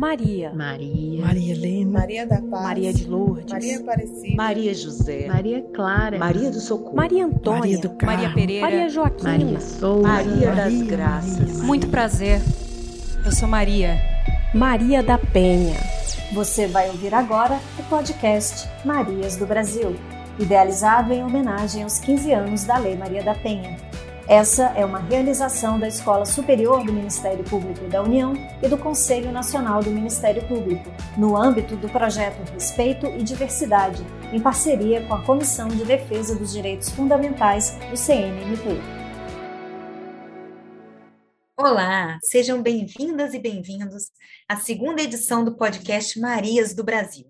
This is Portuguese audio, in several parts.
Maria. Maria. Maria Helena. Maria da Paz. Maria de Lourdes. Maria Aparecida. Maria José. Maria Clara. Maria do Socorro. Maria Antônia. Maria do Carmo. Maria Pereira. Maria Joaquina. Maria Souza. Maria das Maria, Graças. Maria. Muito prazer. Eu sou Maria. Maria da Penha. Você vai ouvir agora o podcast Marias do Brasil, idealizado em homenagem aos 15 anos da Lei Maria da Penha. Essa é uma realização da Escola Superior do Ministério Público da União e do Conselho Nacional do Ministério Público, no âmbito do projeto Respeito e Diversidade, em parceria com a Comissão de Defesa dos Direitos Fundamentais do CNMP. Olá, sejam bem-vindas e bem-vindos à segunda edição do podcast Marias do Brasil.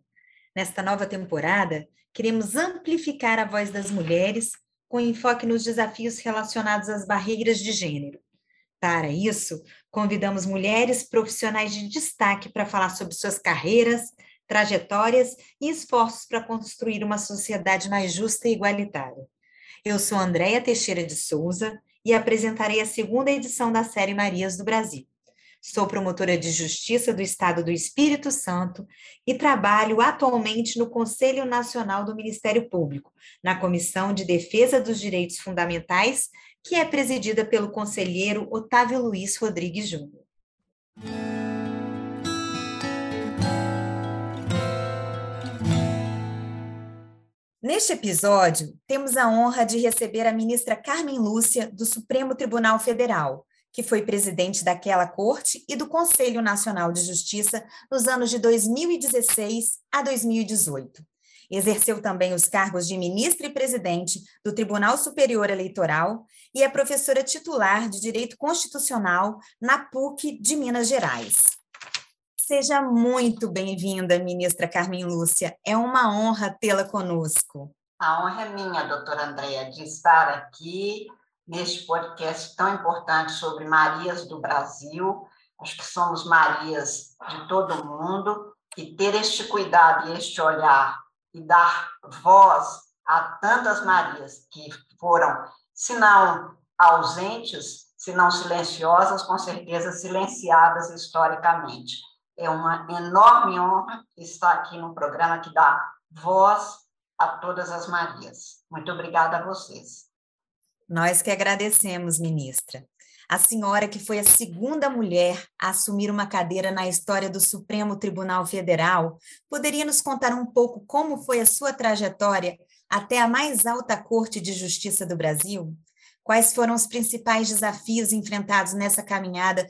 Nesta nova temporada, queremos amplificar a voz das mulheres com enfoque nos desafios relacionados às barreiras de gênero. Para isso, convidamos mulheres profissionais de destaque para falar sobre suas carreiras, trajetórias e esforços para construir uma sociedade mais justa e igualitária. Eu sou Andréia Teixeira de Souza e apresentarei a segunda edição da série Marias do Brasil. Sou promotora de Justiça do Estado do Espírito Santo e trabalho atualmente no Conselho Nacional do Ministério Público, na Comissão de Defesa dos Direitos Fundamentais, que é presidida pelo conselheiro Otávio Luiz Rodrigues Júnior. Neste episódio, temos a honra de receber a ministra Carmen Lúcia, do Supremo Tribunal Federal, que foi presidente daquela corte e do Conselho Nacional de Justiça nos anos de 2016 a 2018. Exerceu também os cargos de ministra e presidente do Tribunal Superior Eleitoral e é professora titular de Direito Constitucional na PUC de Minas Gerais. Seja muito bem-vinda, ministra Carmen Lúcia. É uma honra tê-la conosco. A honra é minha, doutora Andréa, de estar aqui neste podcast tão importante sobre Marias do Brasil. Acho que somos Marias de todo mundo e ter este cuidado e este olhar e dar voz a tantas Marias que foram, se não ausentes, se não silenciosas, com certeza silenciadas historicamente. É uma enorme honra estar aqui no programa que dá voz a todas as Marias. Muito obrigada a vocês. Nós que agradecemos, ministra. A senhora, que foi a segunda mulher a assumir uma cadeira na história do Supremo Tribunal Federal, poderia nos contar um pouco como foi a sua trajetória até a mais alta Corte de Justiça do Brasil? Quais foram os principais desafios enfrentados nessa caminhada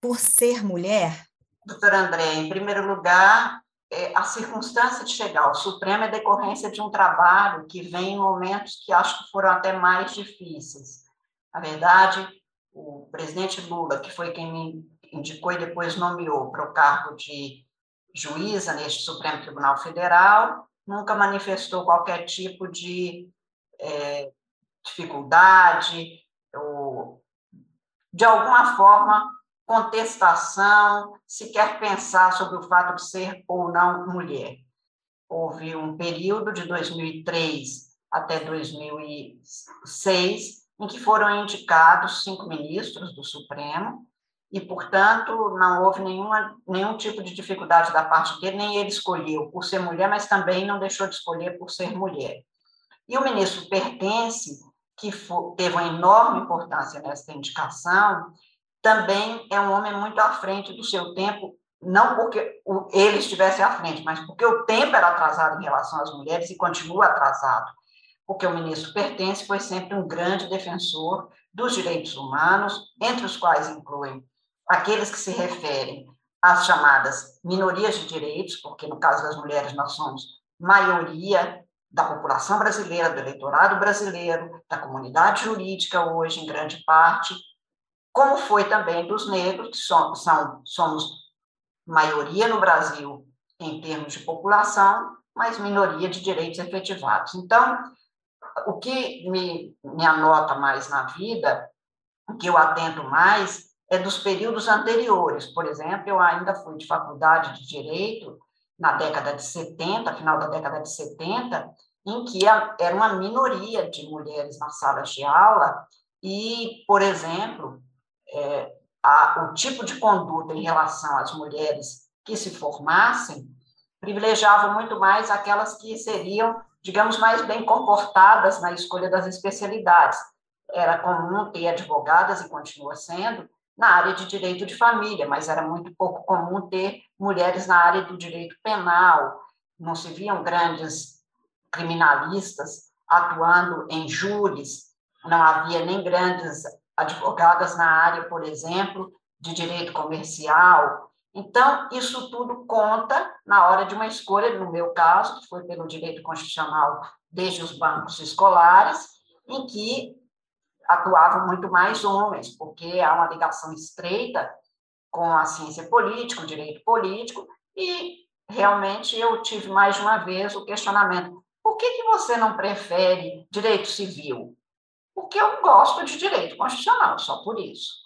por ser mulher? Doutora André, em primeiro lugar, é, a circunstância de chegar ao Supremo é decorrência de um trabalho que vem em momentos que acho que foram até mais difíceis. Na verdade, o presidente Lula, que foi quem me indicou e depois nomeou para o cargo de juíza neste Supremo Tribunal Federal, nunca manifestou qualquer tipo de é, dificuldade ou, de alguma forma, contestação, sequer pensar sobre o fato de ser ou não mulher. Houve um período de 2003 até 2006 em que foram indicados cinco ministros do Supremo e, portanto, não houve nenhuma, nenhum tipo de dificuldade da parte dele, nem ele escolheu por ser mulher, mas também não deixou de escolher por ser mulher. E o ministro Pertence, que for, teve uma enorme importância nessa indicação, também é um homem muito à frente do seu tempo, não porque ele estivesse à frente, mas porque o tempo era atrasado em relação às mulheres e continua atrasado, porque o ministro Pertence foi sempre um grande defensor dos direitos humanos, entre os quais incluem aqueles que se referem às chamadas minorias de direitos, porque no caso das mulheres nós somos maioria da população brasileira, do eleitorado brasileiro, da comunidade jurídica hoje, em grande parte, como foi também dos negros, que são, são, somos maioria no Brasil em termos de população, mas minoria de direitos efetivados. Então, o que me, me anota mais na vida, o que eu atento mais, é dos períodos anteriores. Por exemplo, eu ainda fui de faculdade de Direito na década de 70, final da década de 70, em que era uma minoria de mulheres nas salas de aula, e, por exemplo, é, a, o tipo de conduta em relação às mulheres que se formassem privilegiavam muito mais aquelas que seriam, digamos, mais bem comportadas na escolha das especialidades. Era comum ter advogadas, e continua sendo, na área de direito de família, mas era muito pouco comum ter mulheres na área do direito penal. Não se viam grandes criminalistas atuando em júris, não havia nem grandes advogadas na área, por exemplo, de direito comercial. Então, isso tudo conta na hora de uma escolha, no meu caso, que foi pelo direito constitucional desde os bancos escolares, em que atuavam muito mais homens, porque há uma ligação estreita com a ciência política, o direito político, e realmente eu tive mais de uma vez o questionamento: por que, que você não prefere direito civil? Porque eu gosto de direito constitucional, só por isso.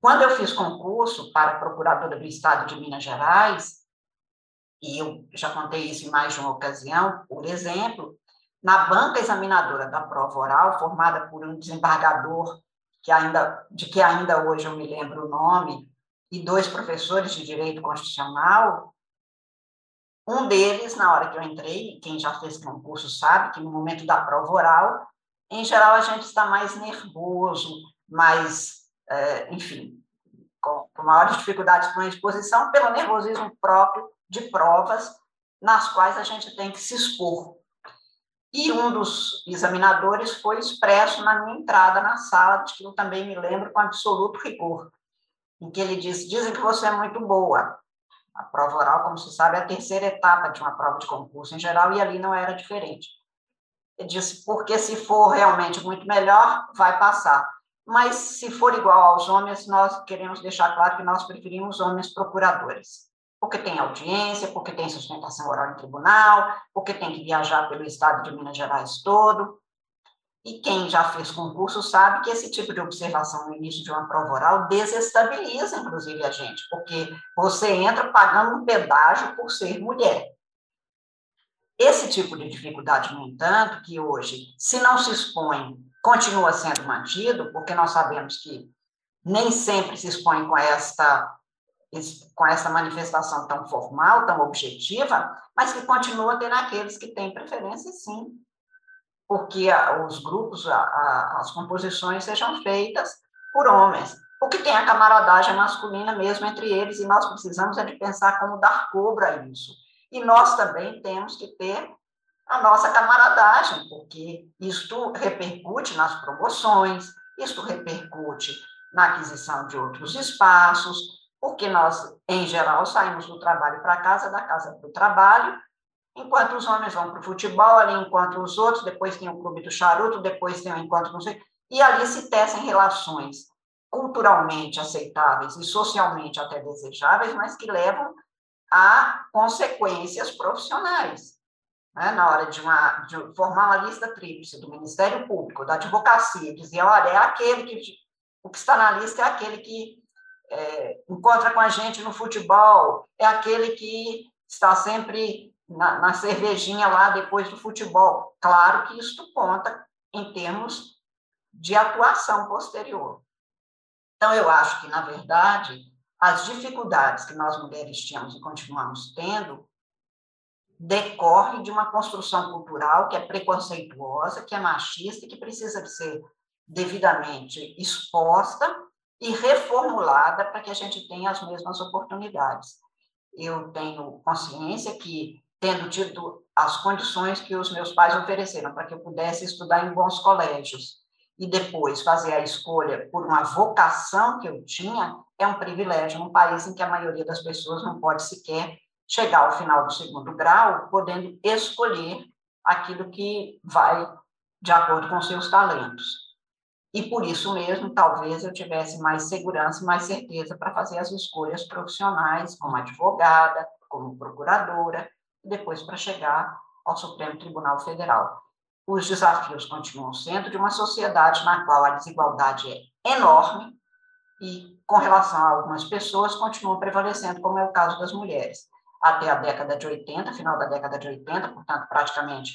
Quando eu fiz concurso para procuradora do Estado de Minas Gerais, e eu já contei isso em mais de uma ocasião, por exemplo, na banca examinadora da prova oral, formada por um desembargador que ainda, de que ainda hoje eu me lembro o nome, e dois professores de direito constitucional, um deles, na hora que eu entrei, quem já fez concurso sabe que no momento da prova oral, em geral a gente está mais nervoso, mais, é, enfim, com, com maiores dificuldades com a exposição, pelo nervosismo próprio de provas nas quais a gente tem que se expor. E um dos examinadores foi expresso na minha entrada na sala, de que eu também me lembro com absoluto rigor, em que ele disse: Dizem que você é muito boa. A prova oral, como se sabe, é a terceira etapa de uma prova de concurso em geral, e ali não era diferente. Disse: Porque se for realmente muito melhor, vai passar. Mas se for igual aos homens, nós queremos deixar claro que nós preferimos homens procuradores porque tem audiência, porque tem sustentação oral em tribunal, porque tem que viajar pelo estado de Minas Gerais todo. E quem já fez concurso sabe que esse tipo de observação no início de uma prova oral desestabiliza, inclusive, a gente, porque você entra pagando um pedágio por ser mulher. Esse tipo de dificuldade, no entanto, que hoje, se não se expõe, continua sendo mantido, porque nós sabemos que nem sempre se expõe com esta com essa manifestação tão formal, tão objetiva, mas que continua tendo aqueles que têm preferência, sim, porque os grupos, as composições sejam feitas por homens, porque tem a camaradagem masculina mesmo entre eles, e nós precisamos é de pensar como dar cobra a isso. E nós também temos que ter a nossa camaradagem, porque isto repercute nas promoções, isto repercute na aquisição de outros espaços, porque nós, em geral, saímos do trabalho para casa, da casa para o trabalho, enquanto os homens vão para o futebol, ali enquanto os outros, depois tem o clube do charuto, depois tem o encontro não sei, e ali se tecem relações culturalmente aceitáveis e socialmente até desejáveis, mas que levam a consequências profissionais. Né? Na hora de, uma, de formar uma lista tríplice do Ministério Público, da advocacia, dizer, olha, é aquele que o que está na lista é aquele que é, encontra com a gente no futebol, é aquele que está sempre na, na, cervejinha lá depois do futebol. Claro que isso conta em termos de atuação posterior. Então, eu acho que, na verdade, as dificuldades que nós mulheres tínhamos e continuamos tendo decorre de uma construção cultural que é preconceituosa, que é machista e que precisa ser devidamente exposta e reformulada para que a gente tenha as mesmas oportunidades. Eu tenho consciência que, tendo tido as condições que os meus pais ofereceram para que eu pudesse estudar em bons colégios e depois fazer a escolha por uma vocação que eu tinha, é um privilégio num país em que a maioria das pessoas não pode sequer chegar ao final do segundo grau podendo escolher aquilo que vai de acordo com seus talentos. E por isso mesmo, talvez eu tivesse mais segurança, mais certeza para fazer as escolhas profissionais, como advogada, como procuradora, e depois para chegar ao Supremo Tribunal Federal. Os desafios continuam sendo de uma sociedade na qual a desigualdade é enorme e, com relação a algumas pessoas, continuam prevalecendo, como é o caso das mulheres. Até a década de 80, final da década de 80, portanto, praticamente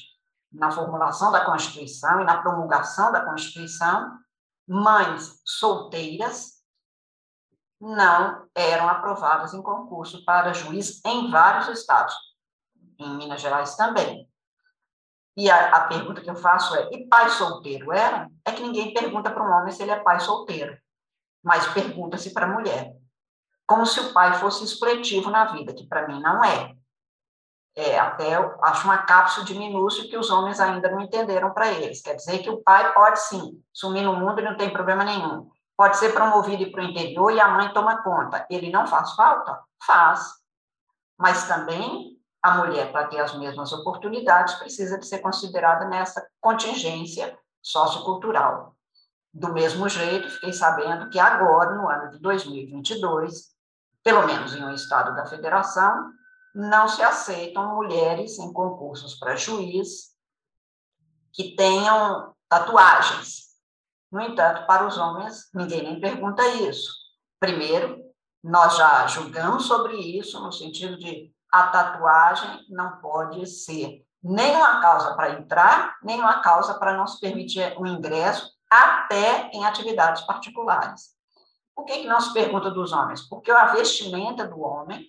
na formulação da Constituição e na promulgação da Constituição, mães solteiras não eram aprovadas em concurso para juiz em vários estados, em Minas Gerais também. E a, a pergunta que eu faço é: e pai solteiro era? É que ninguém pergunta para um homem se ele é pai solteiro, mas pergunta-se para a mulher. Como se o pai fosse expletivo na vida, que para mim não é. É, até eu acho uma cápsula de minúcio que os homens ainda não entenderam para eles. Quer dizer que o pai pode sim sumir no mundo e não tem problema nenhum pode ser promovido para o interior e a mãe toma conta. Ele não faz falta? Faz. Mas também a mulher, para ter as mesmas oportunidades, precisa de ser considerada nessa contingência sociocultural. Do mesmo jeito, fiquei sabendo que agora, no ano de 2022, pelo menos em um estado da federação, não se aceitam mulheres em concursos para juiz que tenham tatuagens. No entanto, para os homens, ninguém nem pergunta isso. Primeiro, nós já julgamos sobre isso, no sentido de a tatuagem não pode ser nem uma causa para entrar, nem uma causa para não se permitir o ingresso, até em atividades particulares. Por que, que não se pergunta dos homens? Porque a vestimenta do homem,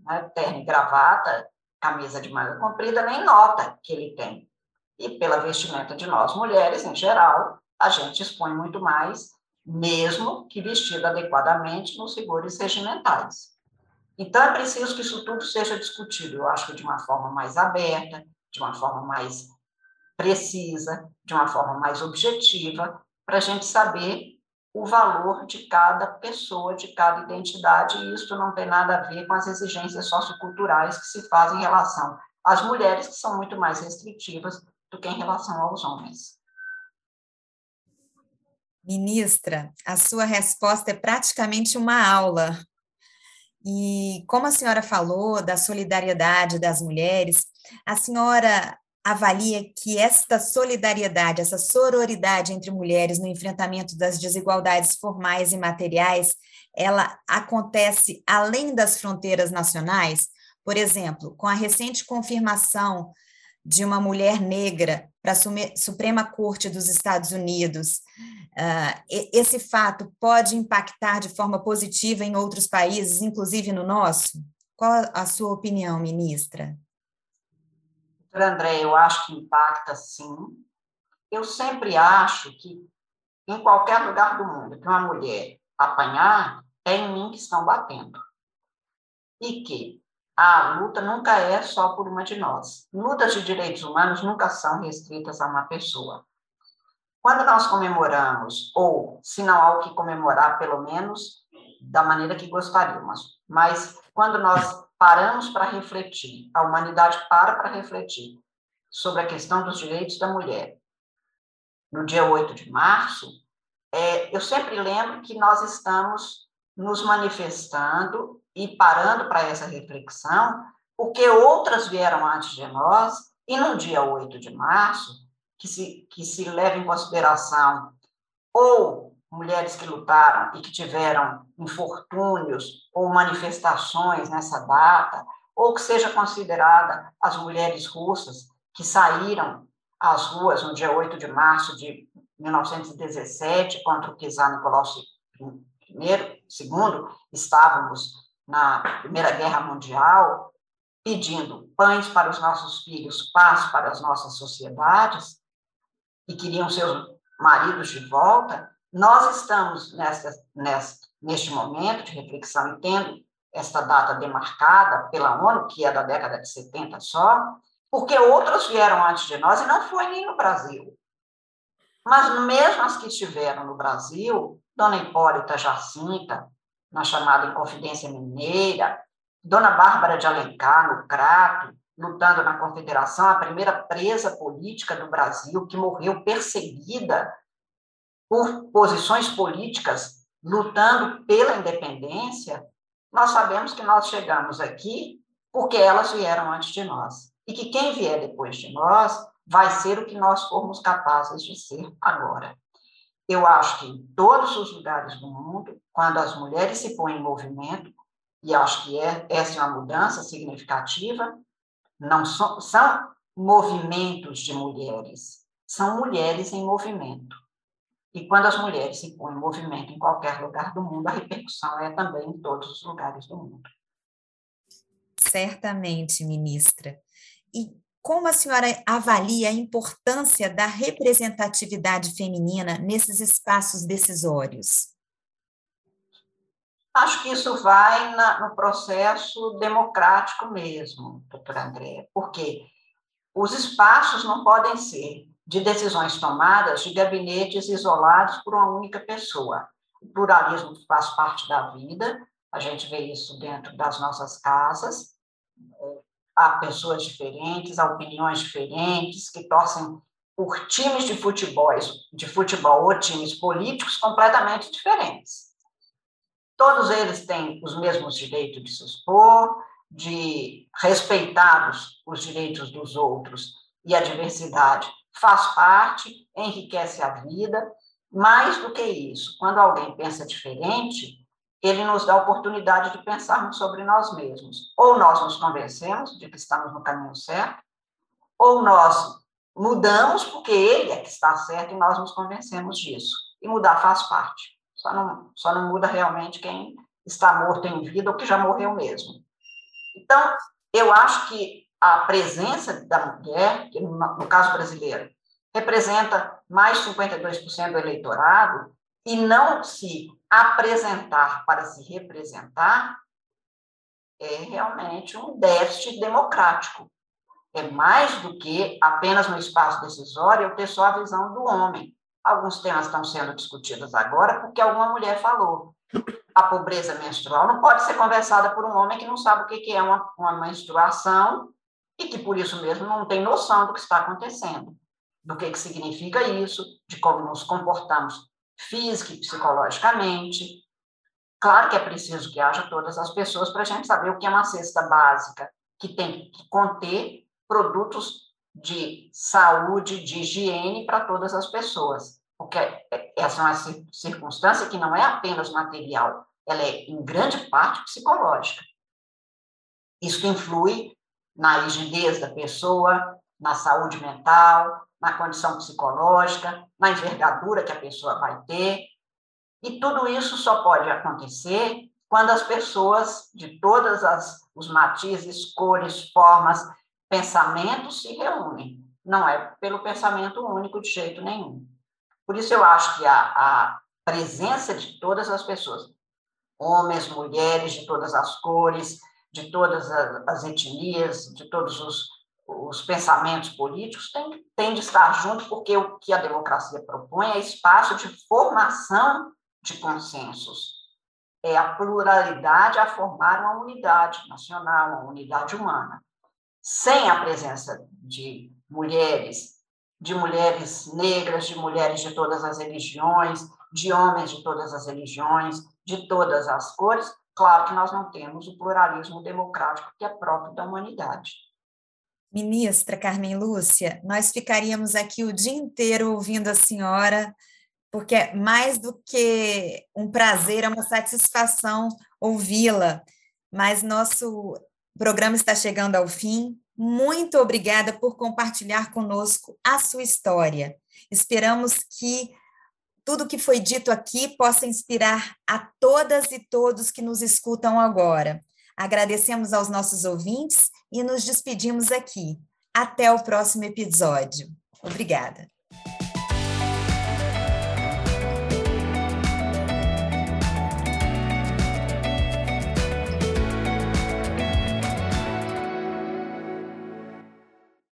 né, terno e gravata, camisa de manga comprida, nem nota que ele tem. E pela vestimenta de nós mulheres, em geral, a gente expõe muito mais, mesmo que vestido adequadamente nos rigores regimentais. Então, é preciso que isso tudo seja discutido, eu acho de uma forma mais aberta, de uma forma mais precisa, de uma forma mais objetiva, para a gente saber o valor de cada pessoa, de cada identidade, e isso não tem nada a ver com as exigências socioculturais que se fazem em relação às mulheres, que são muito mais restritivas do que em relação aos homens. Ministra, a sua resposta é praticamente uma aula. E como a senhora falou da solidariedade das mulheres, a senhora avalia que esta solidariedade, essa sororidade entre mulheres no enfrentamento das desigualdades formais e materiais, ela acontece além das fronteiras nacionais? Por exemplo, com a recente confirmação de uma mulher negra para a Suprema Corte dos Estados Unidos, uh, esse fato pode impactar de forma positiva em outros países, inclusive no nosso? Qual a sua opinião, ministra? Doutora André, eu acho que impacta sim. Eu sempre acho que em qualquer lugar do mundo que uma mulher apanhar, é em mim que estão batendo. E que a luta nunca é só por uma de nós. Lutas de direitos humanos nunca são restritas a uma pessoa. Quando nós comemoramos, ou se não há o que comemorar, pelo menos da maneira que gostaríamos, mas quando nós paramos para refletir, a humanidade para para refletir sobre a questão dos direitos da mulher, no dia 8 de março, é, eu sempre lembro que nós estamos nos manifestando e parando para essa reflexão, porque outras vieram antes de nós, e no dia 8 de março, que se, que se leva em consideração ou mulheres que lutaram e que tiveram infortúnios ou manifestações nessa data, ou que seja considerada as mulheres russas que saíram às ruas no dia 8 de março de 1917 contra o czar Nicolau I, II, estávamos na Primeira Guerra Mundial, pedindo pães para os nossos filhos, paz para as nossas sociedades, e queriam seus maridos de volta, nós estamos nessa, nessa, neste momento de reflexão e tendo esta data demarcada pela ONU, que é da década de 70 só, porque outros vieram antes de nós e não foi nem no Brasil. Mas mesmo as que estiveram no Brasil, Dona Hipólita Jacinta, na chamada Inconfidência Mineira, Dona Bárbara de Alencar, no Crato, lutando na Confederação, a primeira presa política do Brasil, que morreu perseguida por posições políticas, lutando pela independência, nós sabemos que nós chegamos aqui porque elas vieram antes de nós. E que quem vier depois de nós vai ser o que nós formos capazes de ser agora. Eu acho que em todos os lugares do mundo, quando as mulheres se põem em movimento, e acho que é, essa é uma mudança significativa, não so, são movimentos de mulheres, são mulheres em movimento. E quando as mulheres se põem em movimento em qualquer lugar do mundo, a repercussão é também em todos os lugares do mundo. Certamente, ministra. E como a senhora avalia a importância da representatividade feminina nesses espaços decisórios? Acho que isso vai na, no processo democrático mesmo, doutora André, porque os espaços não podem ser de decisões tomadas de gabinetes isolados por uma única pessoa. O pluralismo faz parte da vida, a gente vê isso dentro das nossas casas, há pessoas diferentes, há opiniões diferentes, que torcem por times de futebol, de futebol ou times políticos completamente diferentes. Todos eles têm os mesmos direitos de se expor, de respeitados os direitos dos outros e a diversidade faz parte, enriquece a vida. Mais do que isso, quando alguém pensa diferente, ele nos dá a oportunidade de pensarmos sobre nós mesmos. Ou nós nos convencemos de que estamos no caminho certo, ou nós mudamos porque ele é que está certo e nós nos convencemos disso. E mudar faz parte. Só não, só não muda realmente quem está morto em vida ou que já morreu mesmo. Então, eu acho que a presença da mulher, que no caso brasileiro, representa mais de 52% do eleitorado, e não se apresentar para se representar, é realmente um déficit democrático. É mais do que apenas no espaço decisório eu ter só a visão do homem. Alguns temas estão sendo discutidos agora porque alguma mulher falou. A pobreza menstrual não pode ser conversada por um homem que não sabe o que é uma, uma menstruação e que, por isso mesmo, não tem noção do que está acontecendo, do que, que significa isso, de como nos comportamos física e psicologicamente. Claro que é preciso que haja todas as pessoas para a gente saber o que é uma cesta básica, que tem que conter produtos de saúde, de higiene para todas as pessoas. Porque essa é uma circunstância que não é apenas material, ela é, em grande parte, psicológica. Isso influi na rigidez da pessoa, na saúde mental, na condição psicológica, na envergadura que a pessoa vai ter. E tudo isso só pode acontecer quando as pessoas de todas as os matizes, cores, formas, pensamentos se reúnem. Não é pelo pensamento único de jeito nenhum. Por isso eu acho que a, a presença de todas as pessoas, homens, mulheres, de todas as cores, de todas as, as etnias, de todos os os pensamentos políticos têm, têm de estar junto, porque o que a democracia propõe é espaço de formação de consensos. É a pluralidade a formar uma unidade nacional, uma unidade humana. Sem a presença de mulheres, de mulheres negras, de mulheres de todas as religiões, de homens de todas as religiões, de todas as cores, claro que nós não temos o pluralismo democrático que é próprio da humanidade. Ministra Carmen Lúcia, nós ficaríamos aqui o dia inteiro ouvindo a senhora, porque é mais do que um prazer, é uma satisfação ouvi-la. Mas nosso programa está chegando ao fim. Muito obrigada por compartilhar conosco a sua história. Esperamos que tudo que foi dito aqui possa inspirar a todas e todos que nos escutam agora. Agradecemos aos nossos ouvintes e nos despedimos aqui. Até o próximo episódio. Obrigada.